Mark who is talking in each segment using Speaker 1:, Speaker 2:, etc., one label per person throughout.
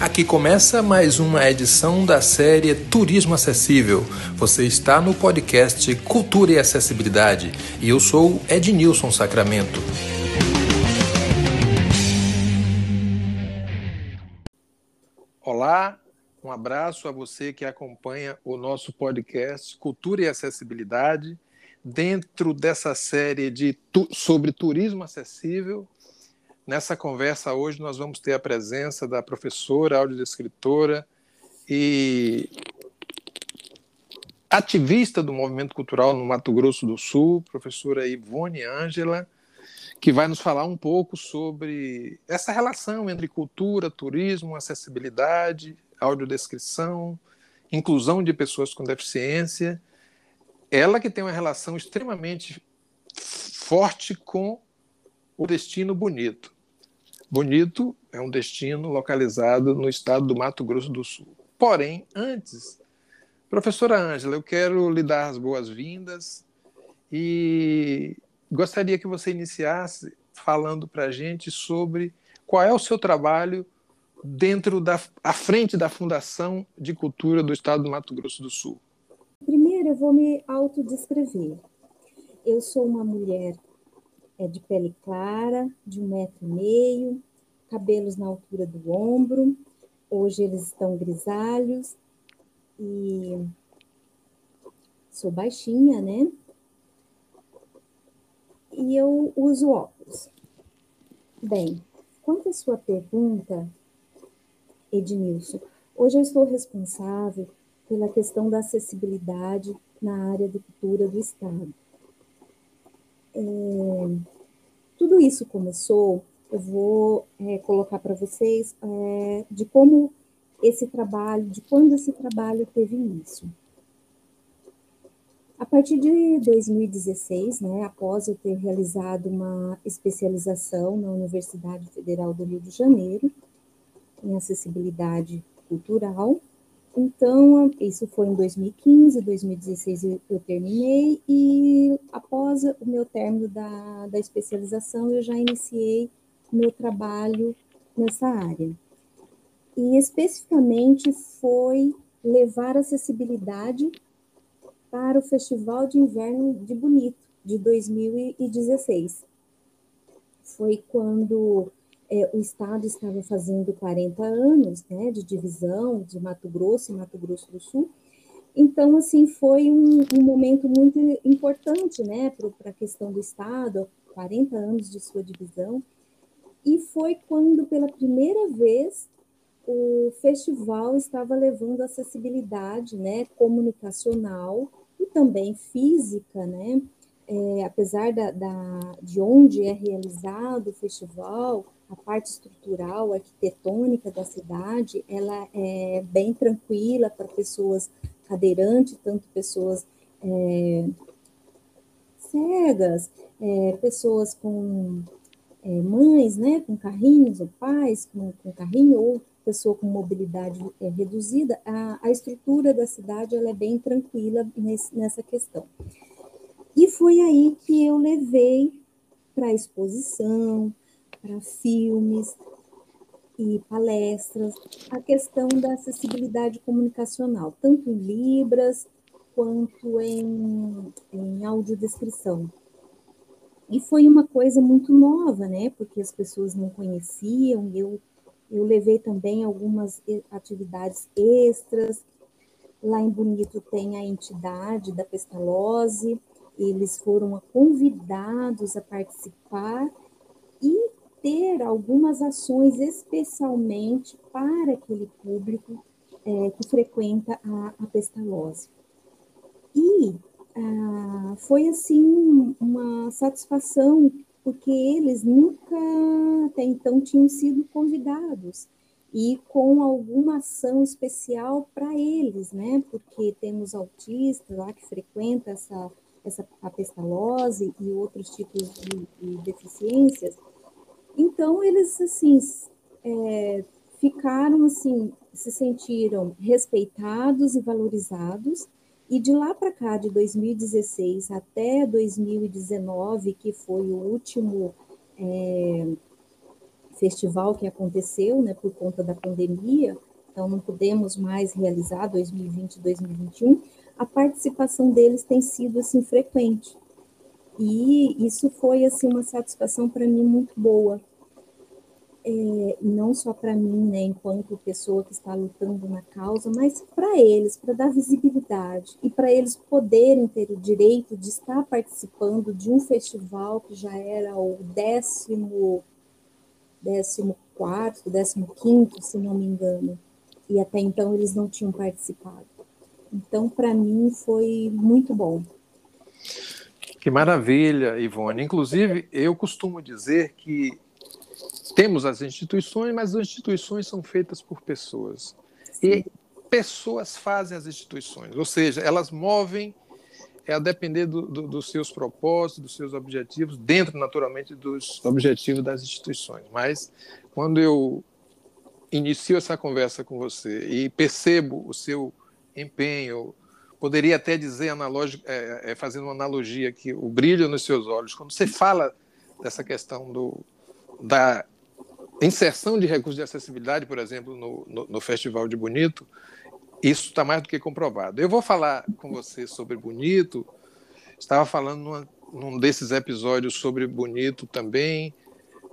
Speaker 1: Aqui começa mais uma edição da série Turismo Acessível. Você está no podcast Cultura e Acessibilidade e eu sou Ednilson Sacramento. Olá, um abraço a você que acompanha o nosso podcast Cultura e Acessibilidade. Dentro dessa série de tu sobre turismo acessível, Nessa conversa hoje nós vamos ter a presença da professora, audiodescritora e ativista do movimento cultural no Mato Grosso do Sul, professora Ivone Ângela, que vai nos falar um pouco sobre essa relação entre cultura, turismo, acessibilidade, audiodescrição, inclusão de pessoas com deficiência. Ela que tem uma relação extremamente forte com o destino bonito. Bonito é um destino localizado no estado do Mato Grosso do Sul. Porém, antes, professora Ângela, eu quero lhe dar as boas-vindas e gostaria que você iniciasse falando para a gente sobre qual é o seu trabalho dentro da à frente da Fundação de Cultura do Estado do Mato Grosso do Sul.
Speaker 2: Primeiro, eu vou me autodescrever. Eu sou uma mulher é de pele clara, de um metro e meio, cabelos na altura do ombro. Hoje eles estão grisalhos e sou baixinha, né? E eu uso óculos. Bem, quanto à sua pergunta, Ednilson, hoje eu estou responsável pela questão da acessibilidade na área de cultura do Estado. É, tudo isso começou, eu vou é, colocar para vocês é, de como esse trabalho, de quando esse trabalho teve início. A partir de 2016, né, após eu ter realizado uma especialização na Universidade Federal do Rio de Janeiro, em acessibilidade cultural, então, isso foi em 2015, 2016 eu terminei, e após o meu término da, da especialização, eu já iniciei meu trabalho nessa área. E especificamente foi levar acessibilidade para o Festival de Inverno de Bonito, de 2016. Foi quando é, o Estado estava fazendo 40 anos né, de divisão de Mato Grosso e Mato Grosso do Sul. Então, assim, foi um, um momento muito importante né, para a questão do Estado, 40 anos de sua divisão. E foi quando, pela primeira vez, o festival estava levando acessibilidade né, comunicacional e também física, né? É, apesar da, da, de onde é realizado o festival, a parte estrutural, arquitetônica da cidade, ela é bem tranquila para pessoas cadeirantes, tanto pessoas é, cegas, é, pessoas com é, mães, né, com carrinhos, ou pais com, com carrinho, ou pessoa com mobilidade é, reduzida, a, a estrutura da cidade ela é bem tranquila nesse, nessa questão. E foi aí que eu levei para exposição, para filmes e palestras, a questão da acessibilidade comunicacional, tanto em Libras quanto em, em audiodescrição. E foi uma coisa muito nova, né? Porque as pessoas não conheciam, eu, eu levei também algumas atividades extras. Lá em Bonito tem a entidade da pestalose, eles foram convidados a participar e ter algumas ações especialmente para aquele público é, que frequenta a, a pestalose. E ah, foi assim uma satisfação, porque eles nunca até então tinham sido convidados e com alguma ação especial para eles, né? Porque temos autistas lá que frequentam essa, essa a pestalose e outros tipos de, de deficiências. Então, eles, assim, é, ficaram, assim, se sentiram respeitados e valorizados, e de lá para cá, de 2016 até 2019, que foi o último é, festival que aconteceu, né, por conta da pandemia, então não podemos mais realizar 2020 e 2021, a participação deles tem sido assim frequente. E isso foi assim uma satisfação para mim muito boa, é, não só para mim, né, enquanto pessoa que está lutando na causa, mas para eles, para dar visibilidade e para eles poderem ter o direito de estar participando de um festival que já era o décimo, décimo quarto, décimo quinto, se não me engano, e até então eles não tinham participado. Então, para mim, foi muito bom.
Speaker 1: Que maravilha, Ivone. Inclusive, eu costumo dizer que temos as instituições, mas as instituições são feitas por pessoas. E pessoas fazem as instituições, ou seja, elas movem é a depender do, do, dos seus propósitos, dos seus objetivos, dentro, naturalmente, dos objetivos das instituições. Mas, quando eu inicio essa conversa com você e percebo o seu empenho, poderia até dizer, é, é, fazendo uma analogia aqui, o brilho nos seus olhos, quando você fala dessa questão do, da inserção de recursos de acessibilidade, por exemplo, no, no, no Festival de Bonito, isso está mais do que comprovado. Eu vou falar com você sobre Bonito, estava falando numa, num desses episódios sobre Bonito também,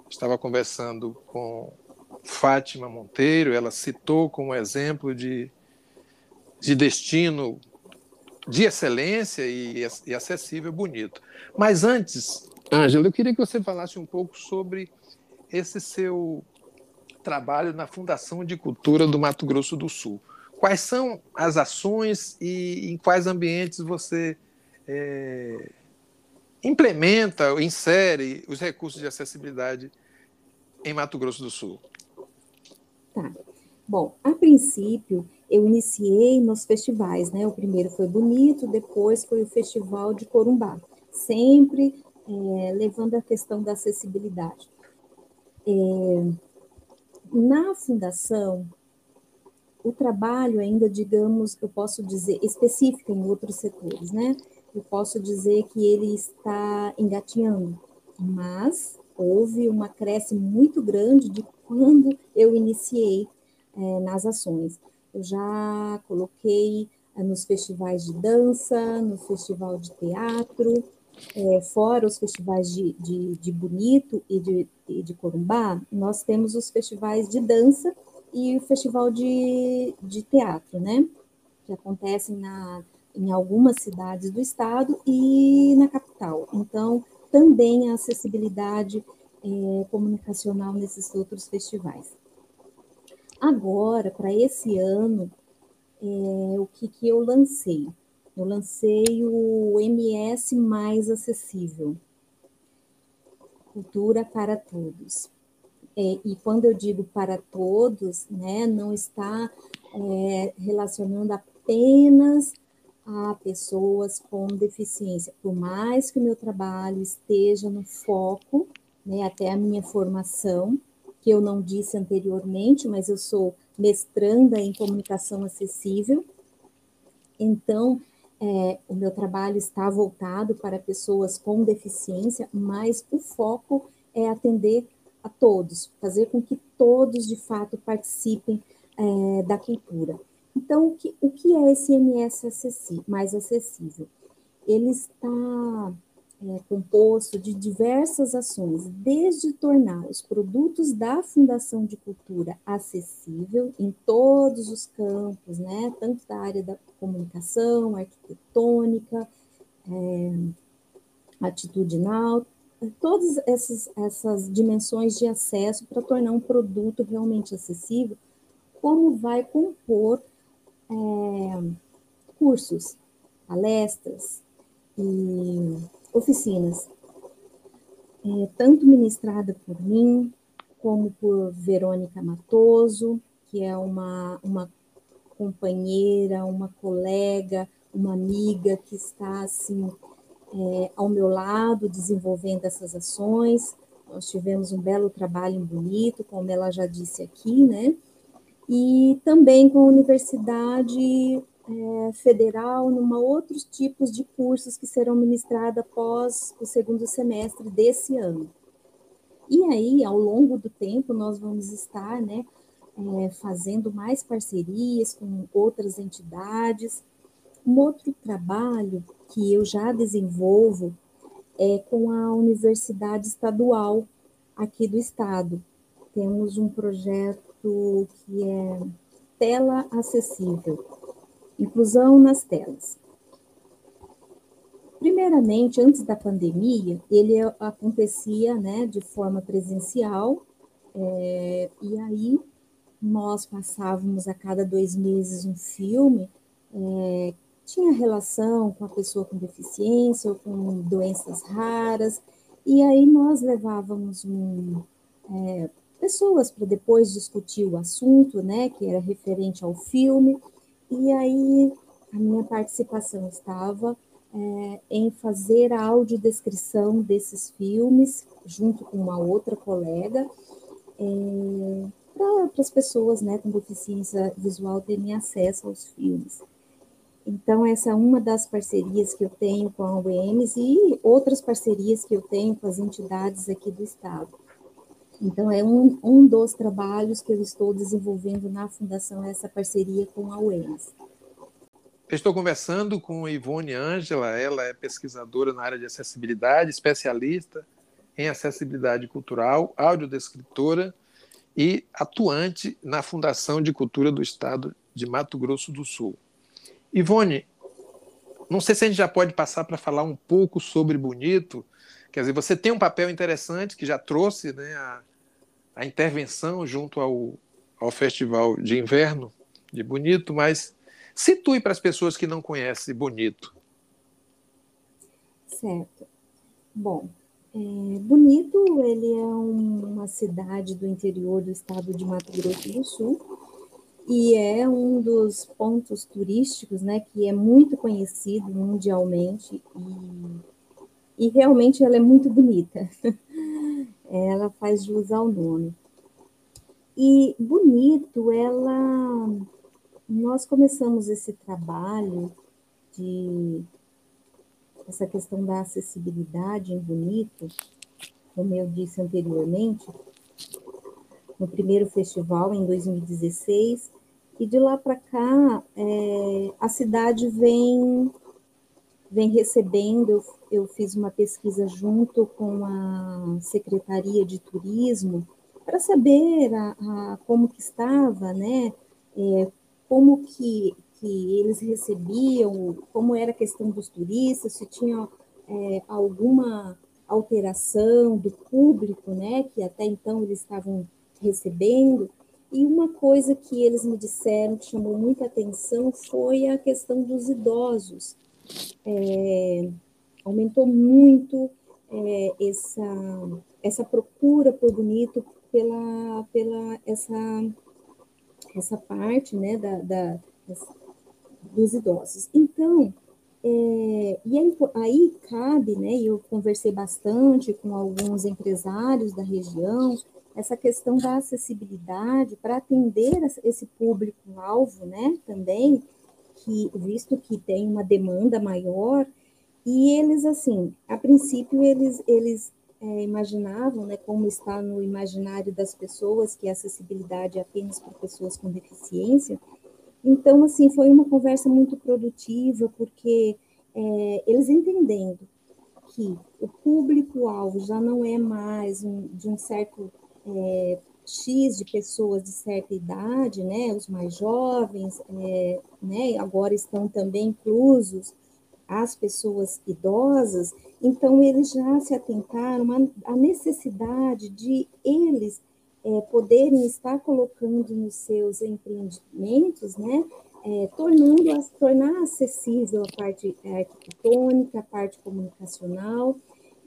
Speaker 1: estava conversando com Fátima Monteiro, ela citou como exemplo de, de destino de excelência e, e acessível bonito. Mas antes, Ângela, eu queria que você falasse um pouco sobre esse seu trabalho na Fundação de Cultura do Mato Grosso do Sul. Quais são as ações e em quais ambientes você é, implementa insere os recursos de acessibilidade em Mato Grosso do Sul?
Speaker 2: Tá. Bom, a princípio, eu iniciei nos festivais, né? O primeiro foi Bonito, depois foi o Festival de Corumbá, sempre é, levando a questão da acessibilidade. É, na fundação, o trabalho ainda, digamos, eu posso dizer, específico em outros setores, né? Eu posso dizer que ele está engatinhando, mas houve uma crescimento muito grande de quando eu iniciei é, nas ações. Eu já coloquei é, nos festivais de dança, no festival de teatro, é, fora os festivais de, de, de Bonito e de, de Corumbá, nós temos os festivais de dança e o festival de, de teatro, né? Que acontecem na, em algumas cidades do estado e na capital. Então, também a acessibilidade é, comunicacional nesses outros festivais. Agora, para esse ano, é, o que, que eu lancei? Eu lancei o MS mais acessível, cultura para todos. É, e quando eu digo para todos, né, não está é, relacionando apenas a pessoas com deficiência. Por mais que o meu trabalho esteja no foco, né, até a minha formação, que eu não disse anteriormente, mas eu sou mestranda em comunicação acessível. Então, é, o meu trabalho está voltado para pessoas com deficiência, mas o foco é atender a todos, fazer com que todos de fato participem é, da cultura. Então, o que, o que é esse MS mais acessível? Ele está é, composto de diversas ações, desde tornar os produtos da Fundação de Cultura acessível em todos os campos, né, tanto da área da comunicação, arquitetônica, é, atitudinal, todas essas, essas dimensões de acesso para tornar um produto realmente acessível, como vai compor é, cursos, palestras e oficinas, é, tanto ministrada por mim, como por Verônica Matoso, que é uma, uma companheira, uma colega, uma amiga que está assim é, ao meu lado desenvolvendo essas ações. Nós tivemos um belo trabalho bonito, como ela já disse aqui, né? E também com a Universidade é, federal, numa outros tipos de cursos que serão ministrados após o segundo semestre desse ano. E aí, ao longo do tempo, nós vamos estar né, é, fazendo mais parcerias com outras entidades. Um outro trabalho que eu já desenvolvo é com a Universidade Estadual aqui do estado. Temos um projeto que é tela acessível, inclusão nas telas. Primeiramente, antes da pandemia, ele acontecia né, de forma presencial, é, e aí nós passávamos a cada dois meses um filme, é, tinha relação com a pessoa com deficiência ou com doenças raras, e aí nós levávamos um, é, pessoas para depois discutir o assunto, né, que era referente ao filme, e aí a minha participação estava é, em fazer a audiodescrição desses filmes, junto com uma outra colega, é, para as pessoas né, com deficiência visual terem acesso aos filmes. Então, essa é uma das parcerias que eu tenho com a UEMS e outras parcerias que eu tenho com as entidades aqui do Estado. Então, é um, um dos trabalhos que eu estou desenvolvendo na Fundação, essa parceria com a UEMS.
Speaker 1: Estou conversando com Ivone Ângela, ela é pesquisadora na área de acessibilidade, especialista em acessibilidade cultural, audiodescritora e atuante na Fundação de Cultura do Estado de Mato Grosso do Sul. Ivone, não sei se a gente já pode passar para falar um pouco sobre Bonito. Quer dizer, você tem um papel interessante que já trouxe né, a, a intervenção junto ao, ao Festival de Inverno de Bonito, mas situe para as pessoas que não conhecem Bonito.
Speaker 2: Certo. Bom, é, Bonito ele é um, uma cidade do interior do estado de Mato Grosso do Sul e é um dos pontos turísticos, né, que é muito conhecido mundialmente e, e realmente ela é muito bonita. ela faz jus ao nome. E bonito, ela nós começamos esse trabalho de essa questão da acessibilidade em bonito, como eu disse anteriormente, no primeiro festival em 2016, e de lá para cá, é, a cidade vem, vem recebendo, eu, fiz uma pesquisa junto com a Secretaria de Turismo, para saber a, a, como que estava, né, é, como que, que eles recebiam, como era a questão dos turistas, se tinha é, alguma alteração do público, né, que até então eles estavam recebendo, e uma coisa que eles me disseram que chamou muita atenção foi a questão dos idosos. É, aumentou muito é, essa, essa procura por bonito pela, pela essa, essa parte né, da, da dos idosos. Então, é, e aí, aí cabe, né, e eu conversei bastante com alguns empresários da região, essa questão da acessibilidade para atender esse público-alvo, né, também, que, visto que tem uma demanda maior, e eles, assim, a princípio, eles, eles é, imaginavam, né, como está no imaginário das pessoas, que a acessibilidade é apenas para pessoas com deficiência. Então, assim, foi uma conversa muito produtiva, porque é, eles entendendo que o público-alvo já não é mais um, de um certo é, X de pessoas de certa idade, né, os mais jovens, é, né, agora estão também inclusos as pessoas idosas, então eles já se atentaram à necessidade de eles é, poderem estar colocando nos seus empreendimentos, né, é, tornando, tornar acessível a parte arquitetônica, a parte comunicacional,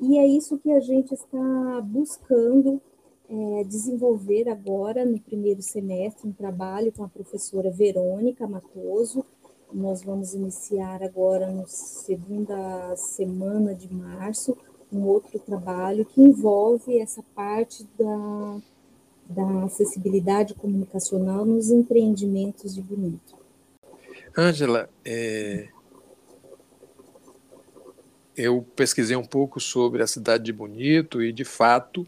Speaker 2: e é isso que a gente está buscando é, desenvolver agora, no primeiro semestre, um trabalho com a professora Verônica Matoso. Nós vamos iniciar agora, na segunda semana de março, um outro trabalho que envolve essa parte da, da acessibilidade comunicacional nos empreendimentos de Bonito.
Speaker 1: Ângela, é... eu pesquisei um pouco sobre a cidade de Bonito e, de fato,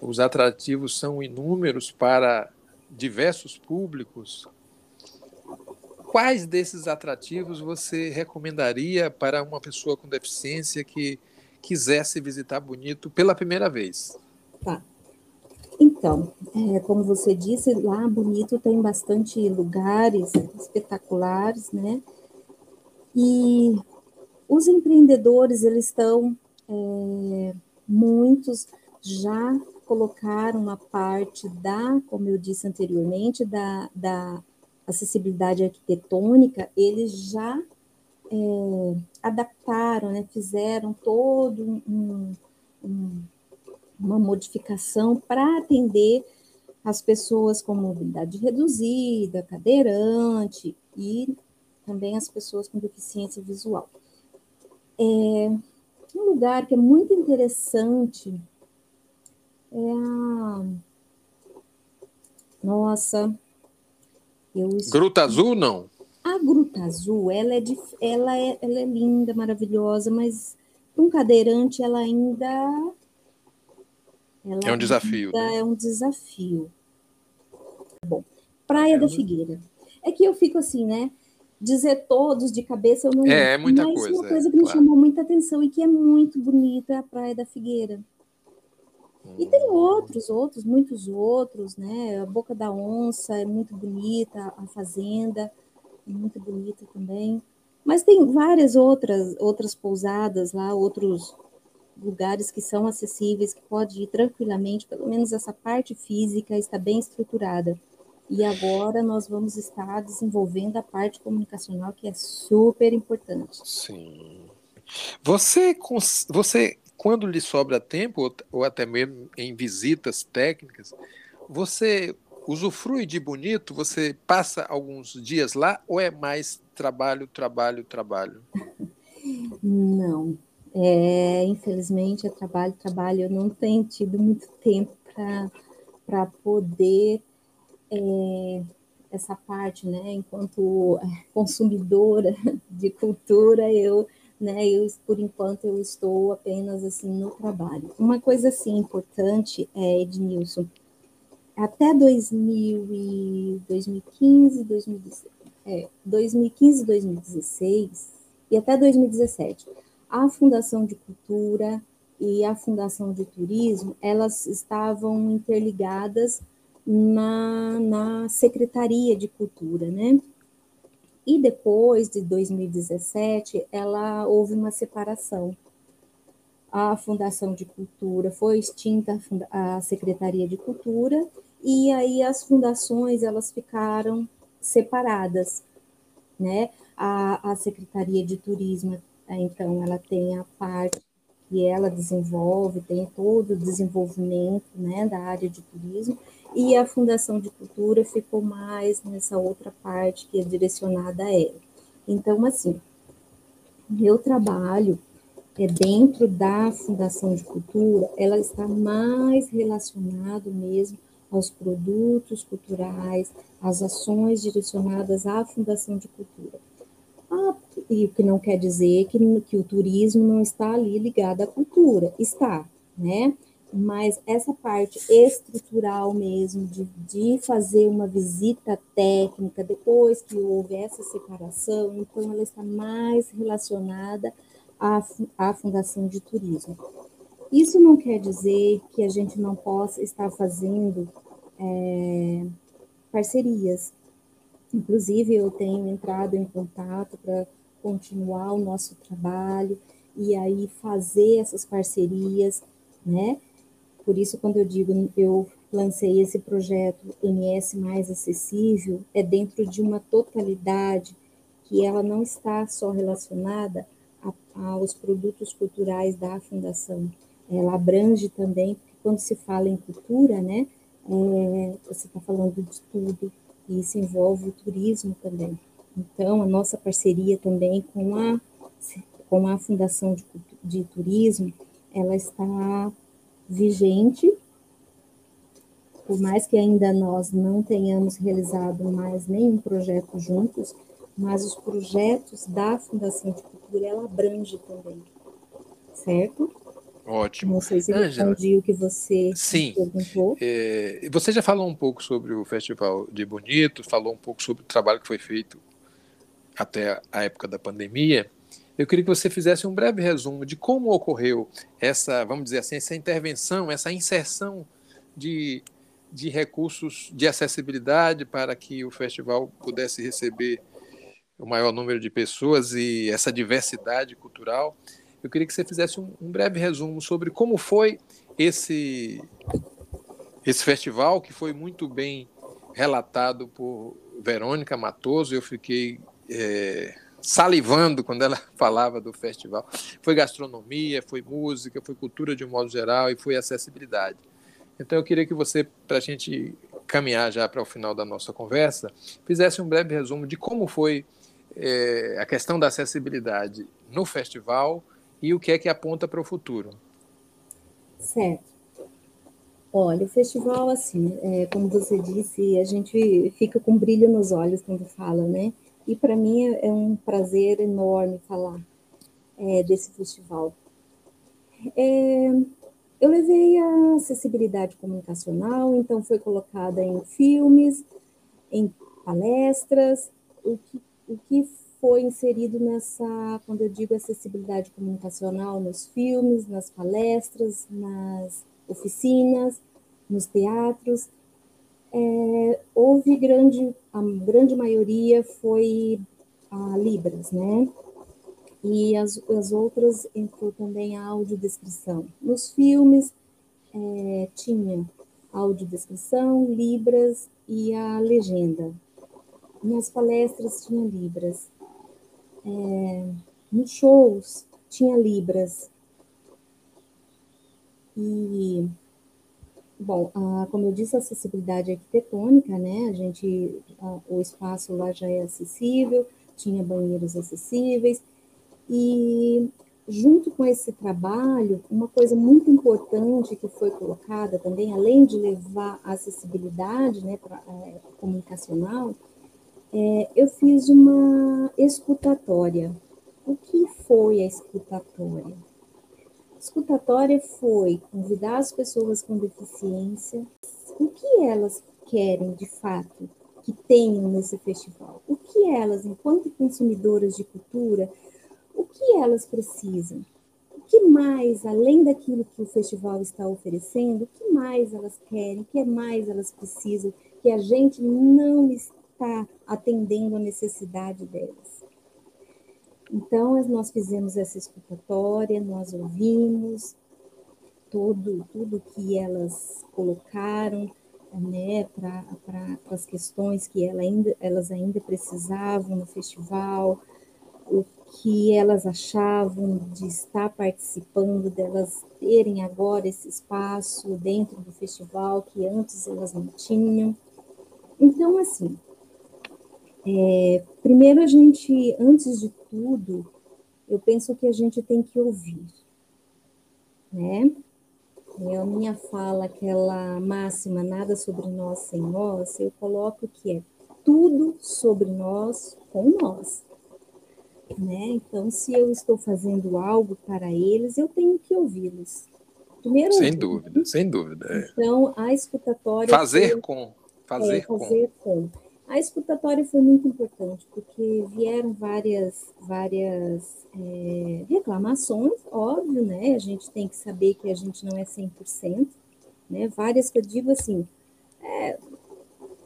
Speaker 1: os atrativos são inúmeros para diversos públicos. Quais desses atrativos você recomendaria para uma pessoa com deficiência que quisesse visitar Bonito pela primeira vez?
Speaker 2: Tá. Então, é, como você disse, lá Bonito tem bastante lugares espetaculares, né? E os empreendedores, eles estão, é, muitos já colocaram uma parte da, como eu disse anteriormente, da, da acessibilidade arquitetônica, eles já é, adaptaram, né, fizeram todo um, um, uma modificação para atender as pessoas com mobilidade reduzida, cadeirante e também as pessoas com deficiência visual. É um lugar que é muito interessante é a nossa
Speaker 1: eu Gruta Azul não?
Speaker 2: A Gruta Azul, ela é, de, ela é, ela é linda, maravilhosa, mas um cadeirante ela ainda
Speaker 1: ela é um desafio.
Speaker 2: Né? É um desafio. Bom, Praia é, da Figueira. É que eu fico assim, né? Dizer todos de cabeça eu não.
Speaker 1: É, é muita
Speaker 2: mas
Speaker 1: coisa.
Speaker 2: uma coisa que me claro. chamou muita atenção e que é muito bonita é a Praia da Figueira. E tem outros, outros, muitos outros, né? A Boca da Onça é muito bonita, a Fazenda é muito bonita também. Mas tem várias outras outras pousadas lá, outros lugares que são acessíveis, que pode ir tranquilamente, pelo menos essa parte física está bem estruturada. E agora nós vamos estar desenvolvendo a parte comunicacional, que é super importante.
Speaker 1: Sim. Você, você quando lhe sobra tempo, ou até mesmo em visitas técnicas, você usufrui de bonito? Você passa alguns dias lá ou é mais trabalho, trabalho, trabalho?
Speaker 2: Não, é, infelizmente, é trabalho, trabalho. Eu não tenho tido muito tempo para poder é, essa parte, né? Enquanto consumidora de cultura, eu, né? Eu, por enquanto, eu estou apenas assim no trabalho. Uma coisa assim importante é Ednilson. Até 2000 e 2015, 2016, é, 2015, 2016 e até 2017 a Fundação de Cultura e a Fundação de Turismo, elas estavam interligadas na, na Secretaria de Cultura, né? E depois de 2017, ela houve uma separação. A Fundação de Cultura foi extinta a Secretaria de Cultura e aí as fundações elas ficaram separadas, né? A, a Secretaria de Turismo então, ela tem a parte que ela desenvolve, tem todo o desenvolvimento né, da área de turismo, e a Fundação de Cultura ficou mais nessa outra parte que é direcionada a ela. Então, assim, meu trabalho é dentro da Fundação de Cultura, ela está mais relacionado mesmo aos produtos culturais, às ações direcionadas à Fundação de Cultura. Ah, e o que não quer dizer que, que o turismo não está ali ligado à cultura, está, né? Mas essa parte estrutural mesmo, de, de fazer uma visita técnica, depois que houve essa separação, então ela está mais relacionada à, à Fundação de Turismo. Isso não quer dizer que a gente não possa estar fazendo é, parcerias, Inclusive, eu tenho entrado em contato para continuar o nosso trabalho e aí fazer essas parcerias, né? Por isso, quando eu digo eu lancei esse projeto MS Mais Acessível, é dentro de uma totalidade que ela não está só relacionada a, aos produtos culturais da Fundação, ela abrange também, porque quando se fala em cultura, né, é, você está falando de tudo, e isso envolve o turismo também. Então, a nossa parceria também com a, com a Fundação de, de Turismo, ela está vigente, por mais que ainda nós não tenhamos realizado mais nenhum projeto juntos, mas os projetos da Fundação de Cultura, ela abrange também, certo?
Speaker 1: Ótimo.
Speaker 2: Não sei se respondi o que você Sim. perguntou.
Speaker 1: É, você já falou um pouco sobre o Festival de Bonito, falou um pouco sobre o trabalho que foi feito até a época da pandemia. Eu queria que você fizesse um breve resumo de como ocorreu essa, vamos dizer assim, essa intervenção, essa inserção de, de recursos de acessibilidade para que o festival pudesse receber o maior número de pessoas e essa diversidade cultural. Eu queria que você fizesse um, um breve resumo sobre como foi esse, esse festival, que foi muito bem relatado por Verônica Matoso. Eu fiquei é, salivando quando ela falava do festival. Foi gastronomia, foi música, foi cultura de um modo geral e foi acessibilidade. Então eu queria que você, para a gente caminhar já para o final da nossa conversa, fizesse um breve resumo de como foi é, a questão da acessibilidade no festival e o que é que aponta para o futuro.
Speaker 2: Certo. Olha, o festival, assim, é, como você disse, a gente fica com brilho nos olhos quando fala, né? E para mim é, é, um prazer enorme falar é, desse festival. É, eu levei a acessibilidade comunicacional, então foi colocada em filmes, em palestras, o que, o que foi inserido nessa, quando eu digo acessibilidade comunicacional, nos filmes, nas palestras, nas oficinas, nos teatros. É, houve grande, a grande maioria foi a Libras, né? E as, as outras entrou também a audiodescrição. Nos filmes é, tinha audiodescrição, Libras e a legenda. Nas palestras tinha Libras é, nos shows tinha libras. E, bom, a, como eu disse, a acessibilidade arquitetônica, né? A gente, a, o espaço lá já é acessível, tinha banheiros acessíveis. E junto com esse trabalho, uma coisa muito importante que foi colocada também, além de levar a acessibilidade né, pra, é, comunicacional, é, eu fiz uma escutatória. O que foi a escutatória? Escutatória foi convidar as pessoas com deficiência, o que elas querem de fato que tenham nesse festival, o que elas, enquanto consumidoras de cultura, o que elas precisam, o que mais, além daquilo que o festival está oferecendo, o que mais elas querem, o que mais elas precisam, que a gente não está está atendendo a necessidade delas. Então, nós fizemos essa escutatória, nós ouvimos todo, tudo que elas colocaram né, para as questões que ela ainda, elas ainda precisavam no festival, o que elas achavam de estar participando, delas terem agora esse espaço dentro do festival que antes elas não tinham. Então, assim, é, primeiro, a gente, antes de tudo, eu penso que a gente tem que ouvir, né? É a minha fala, aquela máxima, nada sobre nós sem nós, eu coloco que é tudo sobre nós com nós. Né? Então, se eu estou fazendo algo para eles, eu tenho que ouvi-los.
Speaker 1: Primeiro, sem dúvida, sem dúvida.
Speaker 2: É. Então, a escutatória.
Speaker 1: Fazer com. Fazer,
Speaker 2: é, fazer com. com. A escutatória foi muito importante, porque vieram várias, várias é, reclamações, óbvio, né? A gente tem que saber que a gente não é 100%, né? Várias que eu digo assim, é,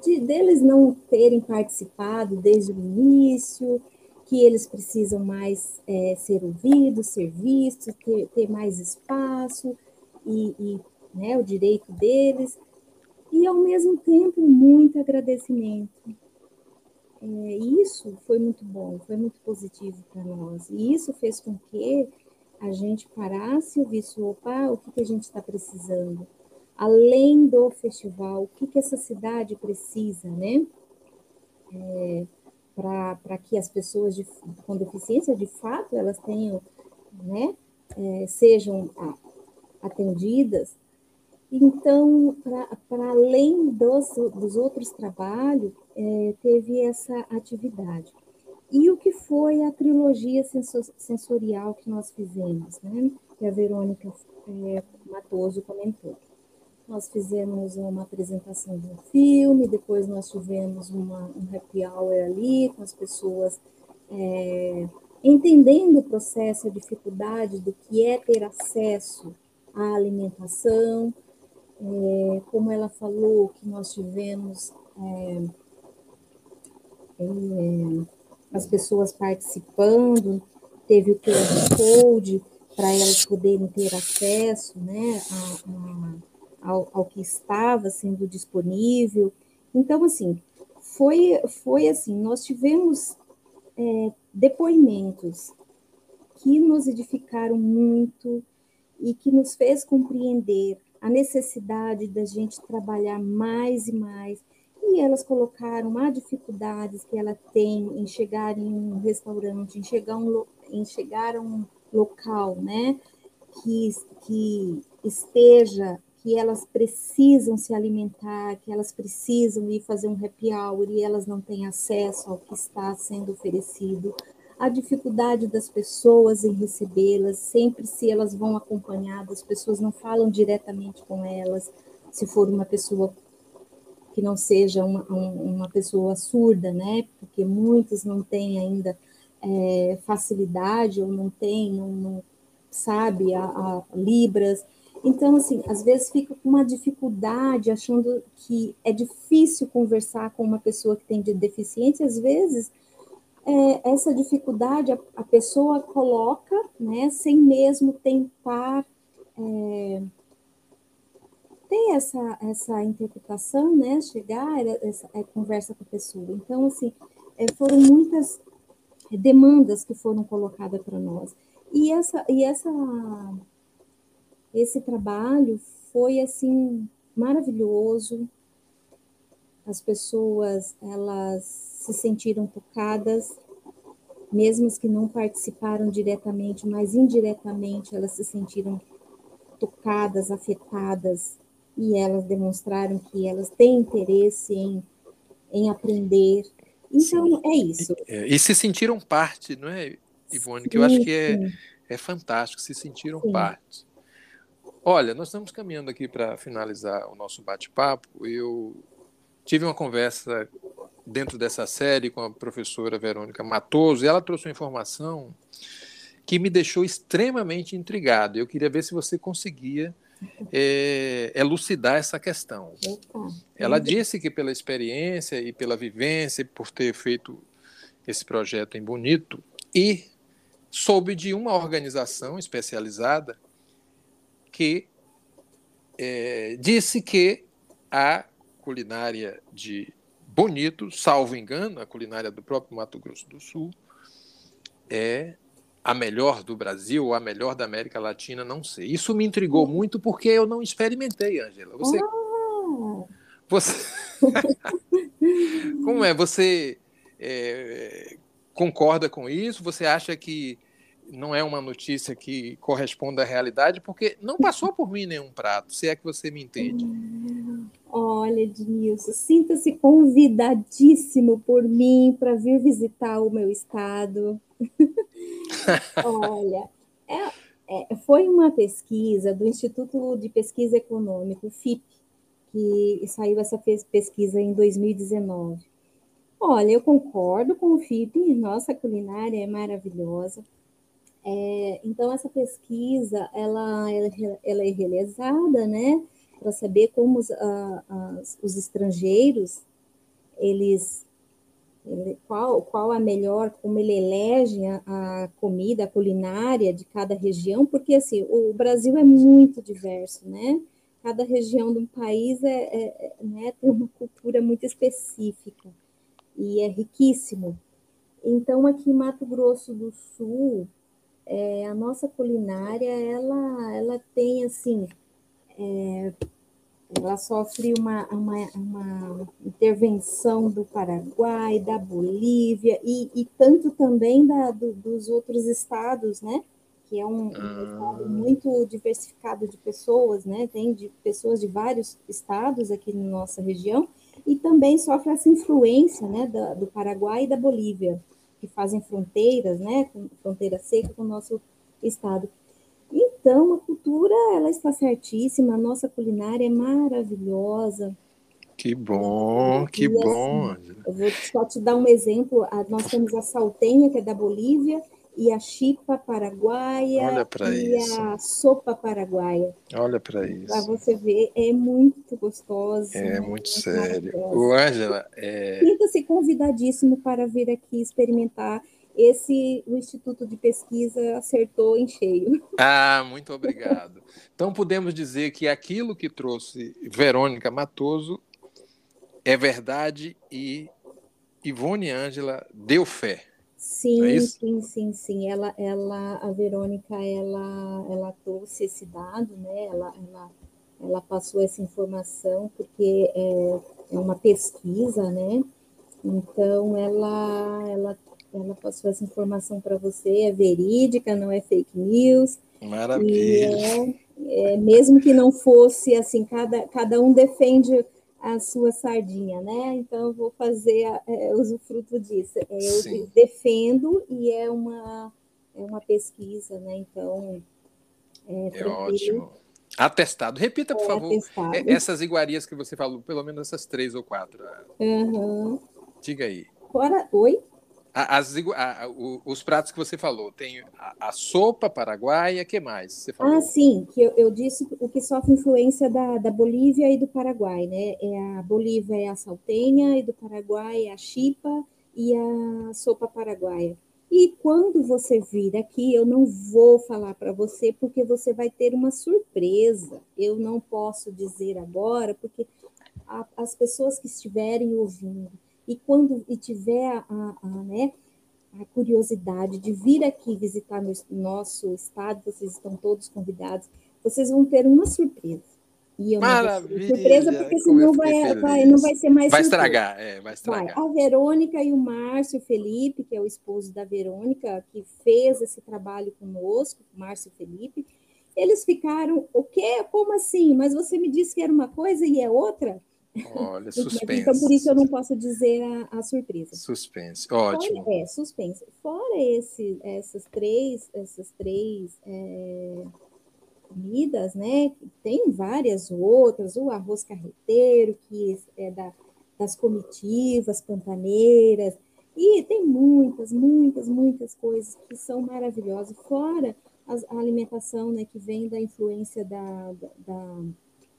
Speaker 2: de, deles não terem participado desde o início, que eles precisam mais é, ser ouvidos, ser vistos, ter, ter mais espaço e, e né, o direito deles e, ao mesmo tempo, muito agradecimento. É, isso foi muito bom, foi muito positivo para nós. E isso fez com que a gente parasse e visse, opa, o que, que a gente está precisando? Além do festival, o que, que essa cidade precisa, né? É, para que as pessoas de, com deficiência, de fato, elas tenham, né, é, sejam atendidas então, para além dos, dos outros trabalhos, é, teve essa atividade. E o que foi a trilogia sensorial que nós fizemos, né? que a Verônica é, Matoso comentou. Nós fizemos uma apresentação de um filme, depois nós tivemos uma, um happy hour ali com as pessoas é, entendendo o processo, a dificuldade do que é ter acesso à alimentação, é, como ela falou que nós tivemos é, é, as pessoas participando, teve o QR Code para elas poderem ter acesso né, a, a, ao, ao, que estava sendo disponível. Então, assim, foi, foi assim, nós tivemos é, depoimentos que nos edificaram muito e que nos fez compreender a necessidade da gente trabalhar mais e mais. E elas colocaram as dificuldades que ela tem em chegar em um restaurante, em chegar, um, em chegar a um local, né? Que, que esteja, que elas precisam se alimentar, que elas precisam ir fazer um happy hour e elas não têm acesso ao que está sendo oferecido a dificuldade das pessoas em recebê-las, sempre se elas vão acompanhadas, as pessoas não falam diretamente com elas, se for uma pessoa que não seja uma, uma pessoa surda, né? Porque muitos não têm ainda é, facilidade ou não tem, não, não sabe a, a, Libras. Então, assim, às vezes fica com uma dificuldade, achando que é difícil conversar com uma pessoa que tem de deficiência, às vezes é, essa dificuldade a, a, pessoa coloca, né, sem mesmo tentar é, ter essa, essa interpretação, né, chegar, essa é, conversa com a pessoa. Então, assim, é, foram muitas demandas que foram colocadas para nós. E, essa, e essa, esse trabalho foi, assim, maravilhoso. As pessoas, elas se sentiram tocadas, mesmo as que não participaram diretamente, mas indiretamente elas se sentiram tocadas, afetadas, e elas demonstraram que elas têm interesse em, em aprender. Então, sim. é isso.
Speaker 1: E, é, e, se sentiram parte, não é, Ivone? Sim, que eu acho que é, é fantástico, se sentiram sim. parte. Olha, nós estamos caminhando aqui para finalizar o nosso bate-papo. Eu tive uma conversa dentro dessa série com a professora Verônica Matoso, e ela trouxe uma informação que me deixou extremamente intrigado. Eu queria ver se você conseguia é, elucidar essa questão. Ela disse que pela experiência e pela vivência, por ter feito esse projeto em Bonito, e soube de uma organização especializada que é, disse que a culinária de bonito, salvo engano, a culinária do próprio Mato Grosso do Sul é a melhor do Brasil ou a melhor da América Latina, não sei. Isso me intrigou muito porque eu não experimentei, Angela. Você, oh. você, como é? Você é, concorda com isso? Você acha que não é uma notícia que corresponda à realidade? Porque não passou por mim nenhum prato, se é que você me entende.
Speaker 2: Olha, Edmilson, sinta-se convidadíssimo por mim para vir visitar o meu estado. Olha, é, é, foi uma pesquisa do Instituto de Pesquisa Econômica, FIP, que saiu essa pesquisa em 2019. Olha, eu concordo com o FIP, nossa culinária é maravilhosa. É, então, essa pesquisa, ela, ela, ela é realizada, né, para saber como os, os estrangeiros, eles, ele, qual, qual a melhor, como ele elege a, a, comida, a culinária de cada região, porque assim, o Brasil é muito diverso, né? Cada região do país é, é, é né, tem uma cultura muito específica e é riquíssimo. Então, aqui em Mato Grosso do Sul, é, a nossa culinária, ela, ela tem, assim, é, ela sofre uma, uma, uma, intervenção do Paraguai, da Bolívia e, e tanto também da, do, dos outros estados, né? Que é um, um, estado ah. muito diversificado de pessoas, né? Tem de pessoas de vários estados aqui na nossa região e também sofre essa influência, né? Da, do Paraguai e da Bolívia, que fazem fronteiras, né? Fronteira seca com o nosso estado. Então, a cultura, ela está certíssima, a nossa culinária é maravilhosa.
Speaker 1: Que bom, que e, bom.
Speaker 2: Assim, eu vou só te dar um exemplo. Nós temos a saltenha, que é da Bolívia, e a chipa paraguaia
Speaker 1: Olha
Speaker 2: e
Speaker 1: isso.
Speaker 2: a sopa paraguaia.
Speaker 1: Olha para isso. Para
Speaker 2: você ver, é muito gostoso.
Speaker 1: É muito sério. O Ângela, é...
Speaker 2: sinta-se convidadíssimo para vir aqui experimentar. Esse o Instituto de Pesquisa acertou em cheio.
Speaker 1: Ah, muito obrigado. Então podemos dizer que aquilo que trouxe Verônica Matoso é verdade e Ivone Ângela deu fé.
Speaker 2: Sim, é sim, sim, sim. Ela, ela, a Verônica, ela, ela trouxe esse dado, né? Ela, ela, ela passou essa informação porque é, é uma pesquisa, né? Então ela, ela, ela passou essa informação para você, é verídica, não é fake news.
Speaker 1: Maravilha.
Speaker 2: É, é, mesmo que não fosse assim, cada, cada um defende a sua sardinha, né? Então eu vou fazer é, usufruto disso. É, eu Sim. defendo e é uma é uma pesquisa, né? Então
Speaker 1: é, é ótimo. Atestado. Repita, por é favor, atestado. essas iguarias que você falou, pelo menos essas três ou quatro.
Speaker 2: Uhum.
Speaker 1: Diga aí.
Speaker 2: Fora, oi?
Speaker 1: As, a, os pratos que você falou, tem a, a sopa paraguaia, que mais? Você falou?
Speaker 2: Ah, sim, que eu, eu, disse o que sofre influência da, da Bolívia e do Paraguai, né? É a Bolívia é a saltenha e do Paraguai é a chipa e a sopa paraguaia. E quando você vir aqui, eu não vou falar para você porque você vai ter uma surpresa. Eu não posso dizer agora porque a, as pessoas que estiverem ouvindo e quando e tiver a, a, né, a curiosidade de vir aqui visitar no nosso estado, vocês estão todos convidados, vocês vão ter uma surpresa.
Speaker 1: E eu Maravilha! surpresa,
Speaker 2: porque senão vai, vai, não vai ser mais
Speaker 1: Vai surpresa. estragar, é, vai estragar.
Speaker 2: Vai. A Verônica e o Márcio Felipe, que é o esposo da Verônica, que fez esse trabalho conosco, Márcio Felipe, eles ficaram, o quê? Como assim? Mas você me disse que era uma coisa e é outra?
Speaker 1: Olha, suspense.
Speaker 2: Então, por isso eu não posso dizer a, a surpresa.
Speaker 1: Suspense, ótimo.
Speaker 2: Fora, é, suspense. Fora esse, essas três, essas três é, comidas, né? Tem várias outras, o arroz carreteiro, que é da, das comitivas pantaneiras, e tem muitas, muitas, muitas coisas que são maravilhosas, fora a alimentação né, que vem da influência da, da, da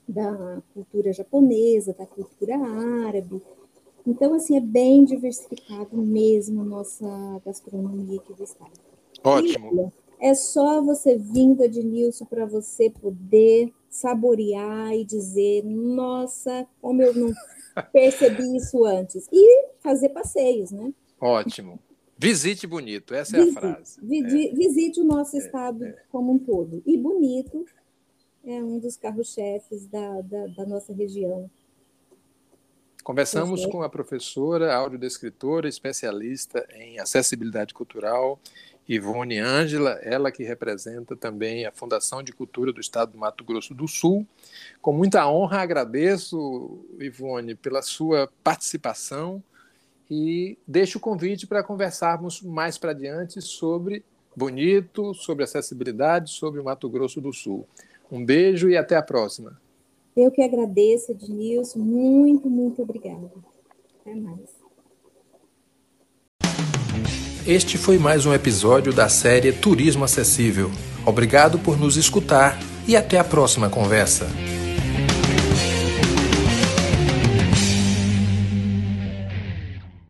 Speaker 2: da cultura japonesa, da cultura árabe. Então, assim, é bem diversificado mesmo a nossa gastronomia aqui do estado.
Speaker 1: Ótimo.
Speaker 2: É só você vindo de Nilson para você poder saborear e dizer, nossa, como eu não percebi isso antes. E fazer passeios, né?
Speaker 1: Ótimo. Visite bonito, essa visite, é a frase.
Speaker 2: Visite, é. visite o nosso é, estado é. como um todo. E bonito é um dos carros-chefes da, da, da, nossa região.
Speaker 1: Conversamos com a professora, audiodescritora, especialista em acessibilidade cultural, Ivone Ângela, ela que representa também a Fundação de Cultura do Estado do Mato Grosso do Sul. Com muita honra agradeço, Ivone, pela sua participação e deixo o convite para conversarmos mais para diante sobre Bonito, sobre acessibilidade, sobre o Mato Grosso do Sul. Um beijo e até a próxima.
Speaker 2: Eu que agradeço, Ednilson. Muito, muito obrigada. Até mais.
Speaker 1: Este foi mais um episódio da série Turismo Acessível. Obrigado por nos escutar e até a próxima conversa.